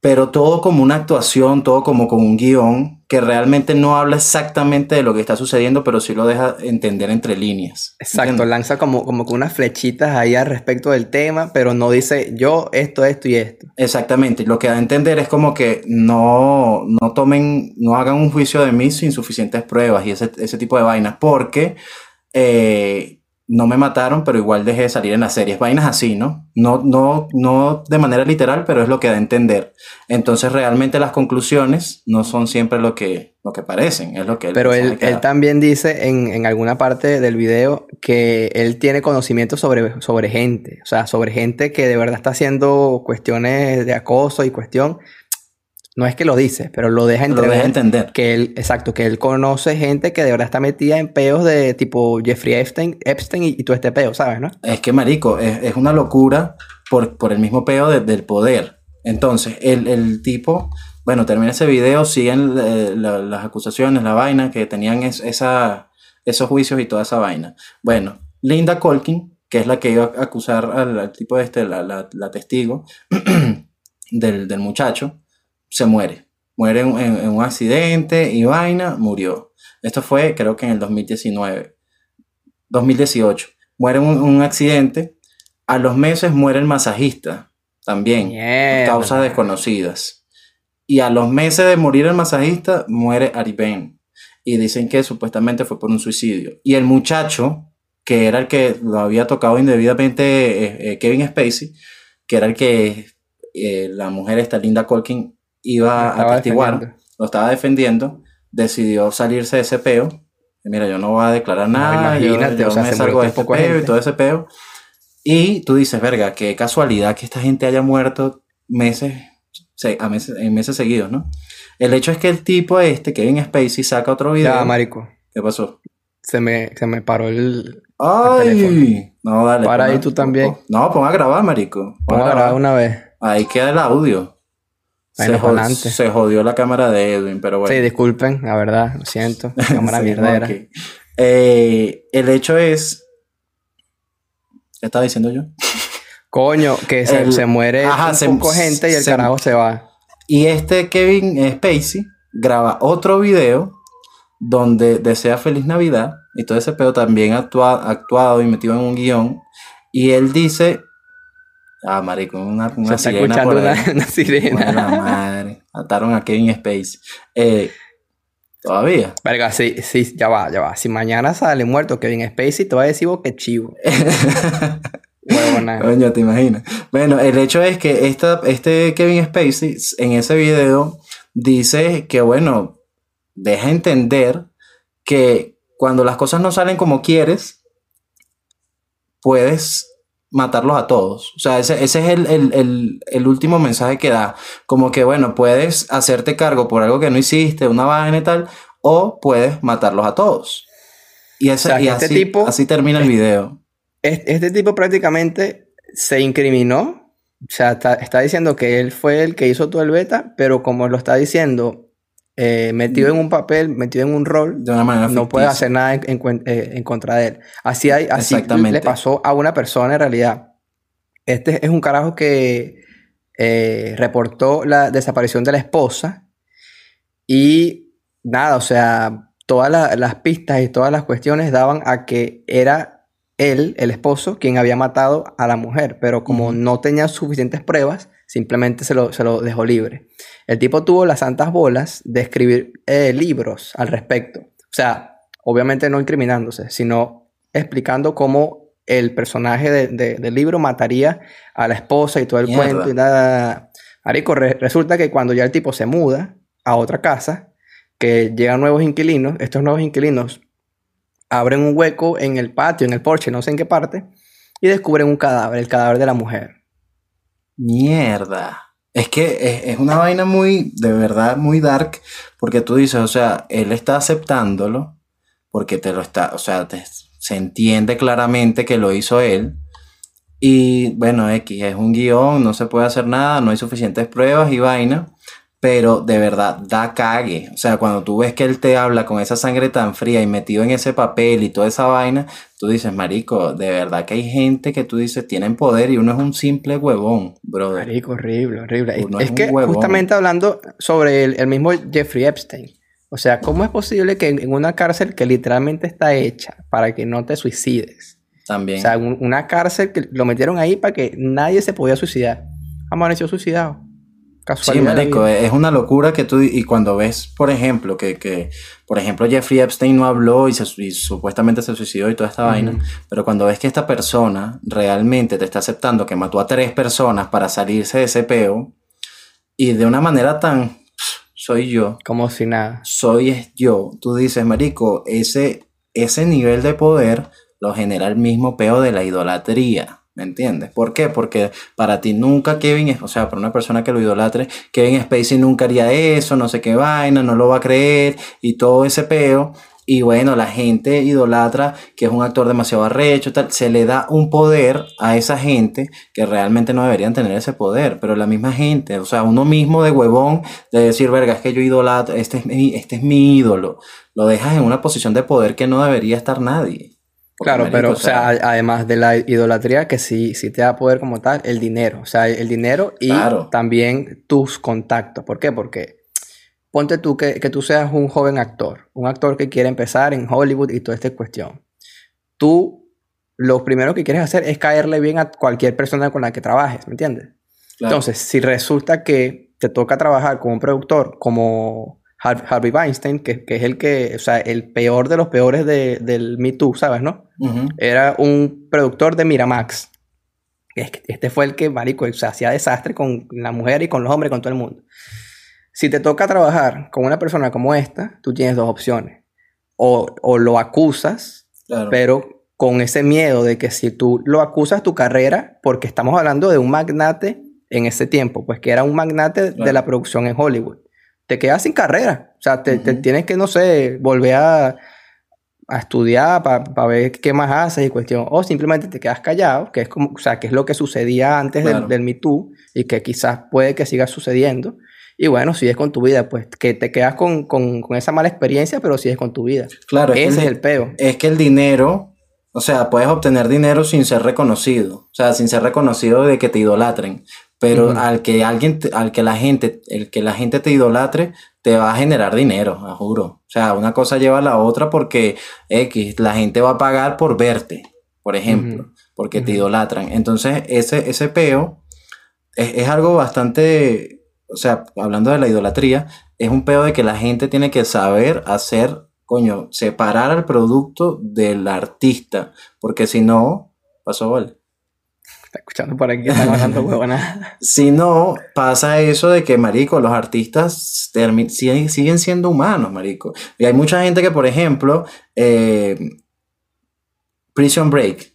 pero todo como una actuación, todo como con un guion que realmente no habla exactamente de lo que está sucediendo, pero sí lo deja entender entre líneas. Exacto, ¿entiendes? lanza como, como con unas flechitas ahí al respecto del tema, pero no dice yo esto, esto y esto. Exactamente, lo que da a entender es como que no, no tomen, no hagan un juicio de mí sin suficientes pruebas y ese, ese tipo de vainas, porque... Eh, no me mataron, pero igual dejé de salir en las series. Vainas así, ¿no? No, no, no de manera literal, pero es lo que da a entender. Entonces, realmente las conclusiones no son siempre lo que, lo que parecen, es lo que él Pero él, él, también dice en, en, alguna parte del video que él tiene conocimiento sobre, sobre gente, o sea, sobre gente que de verdad está haciendo cuestiones de acoso y cuestión no es que lo dice, pero lo deja entender. Lo deja entender. Que él, exacto, que él conoce gente que de verdad está metida en peos de tipo Jeffrey Epstein, Epstein y, y todo este peo, ¿sabes? ¿no? Es que, marico, es, es una locura por, por, el mismo peo de, del poder. Entonces, el, el, tipo, bueno, termina ese video, siguen eh, la, las acusaciones, la vaina, que tenían es, esa, esos juicios y toda esa vaina. Bueno, Linda Colkin, que es la que iba a acusar al, al tipo este, la, la, la testigo del, del muchacho, se muere. Muere en, un accidente y vaina, murió. Esto fue, creo que en el 2019. 2018. Muere en un, un accidente. A los meses muere el masajista. También. Yeah, causas desconocidas. Y a los meses de morir el masajista, muere Ari. Y dicen que supuestamente fue por un suicidio. Y el muchacho, que era el que lo había tocado indebidamente eh, eh, Kevin Spacey, que era el que eh, la mujer esta, Linda Colkin, iba a atestiguar, lo estaba defendiendo, decidió salirse de ese peo. Mira, yo no voy a declarar nada, no, yo, yo o sea, me salgo de este peo gente. y todo ese peo. Y tú dices, verga, qué casualidad que esta gente haya muerto meses, a meses, en meses seguidos, ¿no? El hecho es que el tipo este, Kevin Spacey, saca otro video. Ya, marico. ¿Qué pasó? Se me, se me paró el. ¡Ay! no, dale. Para ahí tú también. No, pon a grabar, marico. Pon a grabar una vez. Ahí queda el audio. Se, jod se, jodió la cámara de Edwin, pero bueno. Sí, disculpen, la verdad, lo siento. Cámara sí, mierdera. Okay. Eh, el hecho es. ¿Qué estaba diciendo yo? Coño, que se, el, se muere ajá, un se, poco gente y el carajo se va. Y este Kevin Spacey graba otro video donde desea feliz Navidad y todo ese pedo también actua, actuado y metido en un guion. Y él dice, ah, marico, una, una Se está sirena escuchando por una, ahí. una sirena. Buena madre. Mataron a Kevin Space. Eh, Todavía. Verga, sí, sí, ya va, ya va. Si mañana sale muerto Kevin Spacey, te voy a decir vos que chivo. Huevona. Coño, te imaginas. Bueno, el hecho es que esta, este Kevin Spacey en ese video dice que, bueno, deja entender que cuando las cosas no salen como quieres, puedes matarlos a todos. O sea, ese, ese es el, el- el- el último mensaje que da. Como que, bueno, puedes hacerte cargo por algo que no hiciste, una vaina y tal, o puedes matarlos a todos. Y, ese, O sea, y este así, tipo- así termina el video. Este, este tipo prácticamente se incriminó. O sea, está, está diciendo que él fue el que hizo todo el beta, pero como lo está diciendo, eh, metido en un papel, metido en un rol, De una manera no puede hacer nada en, eh, en contra de él. Así, hay, así le pasó a una persona en realidad. Este es un carajo que eh, reportó la desaparición de la esposa y nada, o sea, todas la- las pistas y todas las cuestiones daban a que era él, el esposo, quien había matado a la mujer, pero como no tenía suficientes pruebas, simplemente se lo, se lo dejó libre. El tipo tuvo las santas bolas de escribir eh, libros al respecto. O sea, obviamente no incriminándose, sino explicando cómo el personaje de- de- del libro mataría a la esposa y todo el Mierda. cuento y nada. Marico, re- resulta que cuando ya el tipo se muda a otra casa, que llegan nuevos inquilinos, estos nuevos inquilinos abren un hueco en el patio, en el porche, no sé en qué parte, y descubren un cadáver, el cadáver de la mujer. Mierda. Es que es, una vaina muy, de verdad, muy dark, porque tú dices, o sea, él está aceptándolo, porque te lo está, o sea, se entiende claramente que lo hizo él. Y bueno, X, es un guion, no se puede hacer nada, no hay suficientes pruebas y vaina, pero de verdad da cague. O sea, cuando tú ves que él te habla con esa sangre tan fría y metido en ese papel y toda esa vaina, tú dices, marico, de verdad que hay gente que tú dices tienen poder y uno es un simple huevón, brother. Marico, horrible, horrible. Es- Uno es es un que huevón. justamente hablando sobre el, el mismo Jeffrey Epstein. O sea, ¿cómo es posible que en en una cárcel que literalmente está hecha para que no te suicides? También. O sea, un- una cárcel que lo metieron ahí para que nadie se podía suicidar. Amaneció suicidado. Sí, Casualidad. marico, es una locura que tú, y cuando ves, por ejemplo, que, que por ejemplo, Jeffrey Epstein no habló y, se, y supuestamente se suicidó y toda esta vaina, pero cuando ves que esta persona realmente te está aceptando que mató a tres personas para salirse de ese peo, y de una manera tan, soy yo, Como si nada. soy yo, tú dices, marico, ese, ese nivel de poder lo genera el mismo peo de la idolatría. ¿Me entiendes? ¿Por qué? Porque para ti nunca Kevin, o sea, para una persona que lo idolatre, Kevin Spacey nunca haría eso, no sé qué vaina, no lo va a creer y todo ese peo. Y bueno, la gente idolatra que es un actor demasiado arrecho, tal, se le da un poder a esa gente que realmente no deberían tener ese poder, pero la misma gente, o sea, uno mismo de huevón, de decir, verga, es que yo idolatro, este es mi, este es mi ídolo, lo dejas en una posición de poder que no debería estar nadie. Claro, marico, pero, o sea, además de la idolatría, que sí, sí te da poder como tal, el dinero. O sea, el dinero y Claro. también tus contactos. ¿Por qué? Porque ponte tú que, que tú seas un joven actor, un actor que quiere empezar en Hollywood y toda esta cuestión. Tú, lo primero que quieres hacer es caerle bien a cualquier persona con la que trabajes, ¿me entiendes? claro. Entonces, si resulta que te toca trabajar con un productor como Harvey Weinstein, que, que es el que, o sea, el peor de los peores de- del Me Too, ¿sabes, no? Era un productor de Miramax. Este fue el que, marico, o sea, hacía desastre con la mujer y con los hombres, con todo el mundo. Si te toca trabajar con una persona como esta, tú tienes dos opciones. O, o lo acusas, Claro. pero con ese miedo de que si tú lo acusas tu carrera, porque estamos hablando de un magnate en ese tiempo, pues que era un magnate de la producción en Hollywood, te quedas sin carrera. O sea, te, tienes que, no sé, volver a, a estudiar para ver qué más haces y cuestión. O simplemente te quedas callado, que es como, o sea, que es lo que sucedía antes del- Claro. del, Me Too y que quizás puede que siga sucediendo. Y bueno, sigues con tu vida, pues que te quedas con, con- con esa mala experiencia, pero sigues con tu vida. Claro, es que Ese es el- el peo. es que el dinero, o sea, puedes obtener dinero sin ser reconocido, o sea, sin ser reconocido de que te idolatren, pero al que alguien, al que la gente, el que la gente te idolatre, te va a generar dinero, a juro. O sea, una cosa lleva a la otra porque X, la gente va a pagar por verte, por ejemplo, porque te idolatran. Entonces, ese, ese peo es, es algo bastante, o sea, hablando de la idolatría, es un peo de que la gente tiene que saber hacer, coño, separar al producto del artista, porque si no, pasó vale. Está escuchando por aquí que están hablando huevona. Si no, pasa eso de que, marico, los artistas siguen, siguen siendo humanos, marico. Y hay mucha gente que, por ejemplo, eh, Prison Break,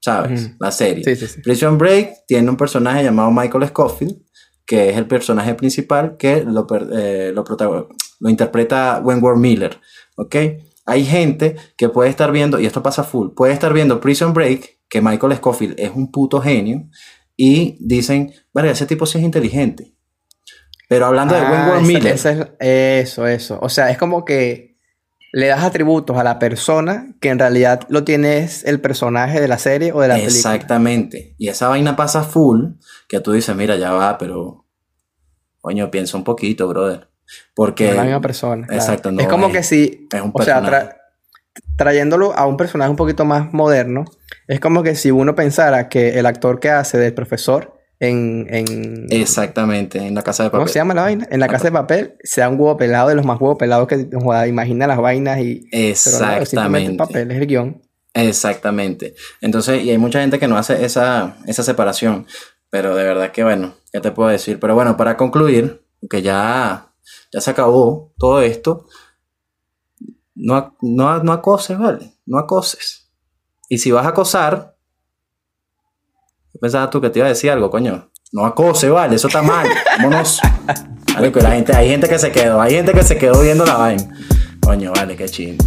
¿sabes? La serie. Sí, sí, sí. Prison Break tiene un personaje llamado Michael Scofield, que es el personaje principal que lo, eh, lo interpreta Wentworth Miller, ¿ok? Hay gente que puede estar viendo, y esto pasa full, puede estar viendo Prison Break, que Michael Scofield es un puto genio, y dicen, vale, ese tipo sí es inteligente. Pero hablando de Ah, Wentworth esa- Miller, esa es- eso, eso. O sea, es como que le das atributos a la persona que en realidad lo tiene es el personaje de la serie o de la película. Exactamente. Y esa vaina pasa full, que tú dices, mira, ya va, pero coño, piensa un poquito, brother. Porque No es la misma persona. claro. Exacto, no es como es- que si, es un o sea, tra- trayéndolo a un personaje un poquito más moderno, es como que si uno pensara que el actor que hace del profesor en, en Exactamente, en la casa de ¿cómo papel. se llama la vaina? En la casa de papel, sea un huevo pelado de los más huevos pelados que imagina las vainas y pero no, es simplemente el Exactamente. papel, es el guion. Exactamente. Entonces, y hay mucha gente que no hace esa, esa separación. Pero de verdad que bueno, ¿qué te puedo decir? Pero bueno, para concluir, que ya, ya se acabó todo esto, no, no, no acoses, ¿vale? No acoses. Y si vas a acosar, yo pensaba tú que te iba a decir algo, coño. No acose, vale, eso está mal. Vámonos. Marico, la gente, hay gente que se quedó, hay gente que se quedó viendo la vaina. Coño, vale, qué chido.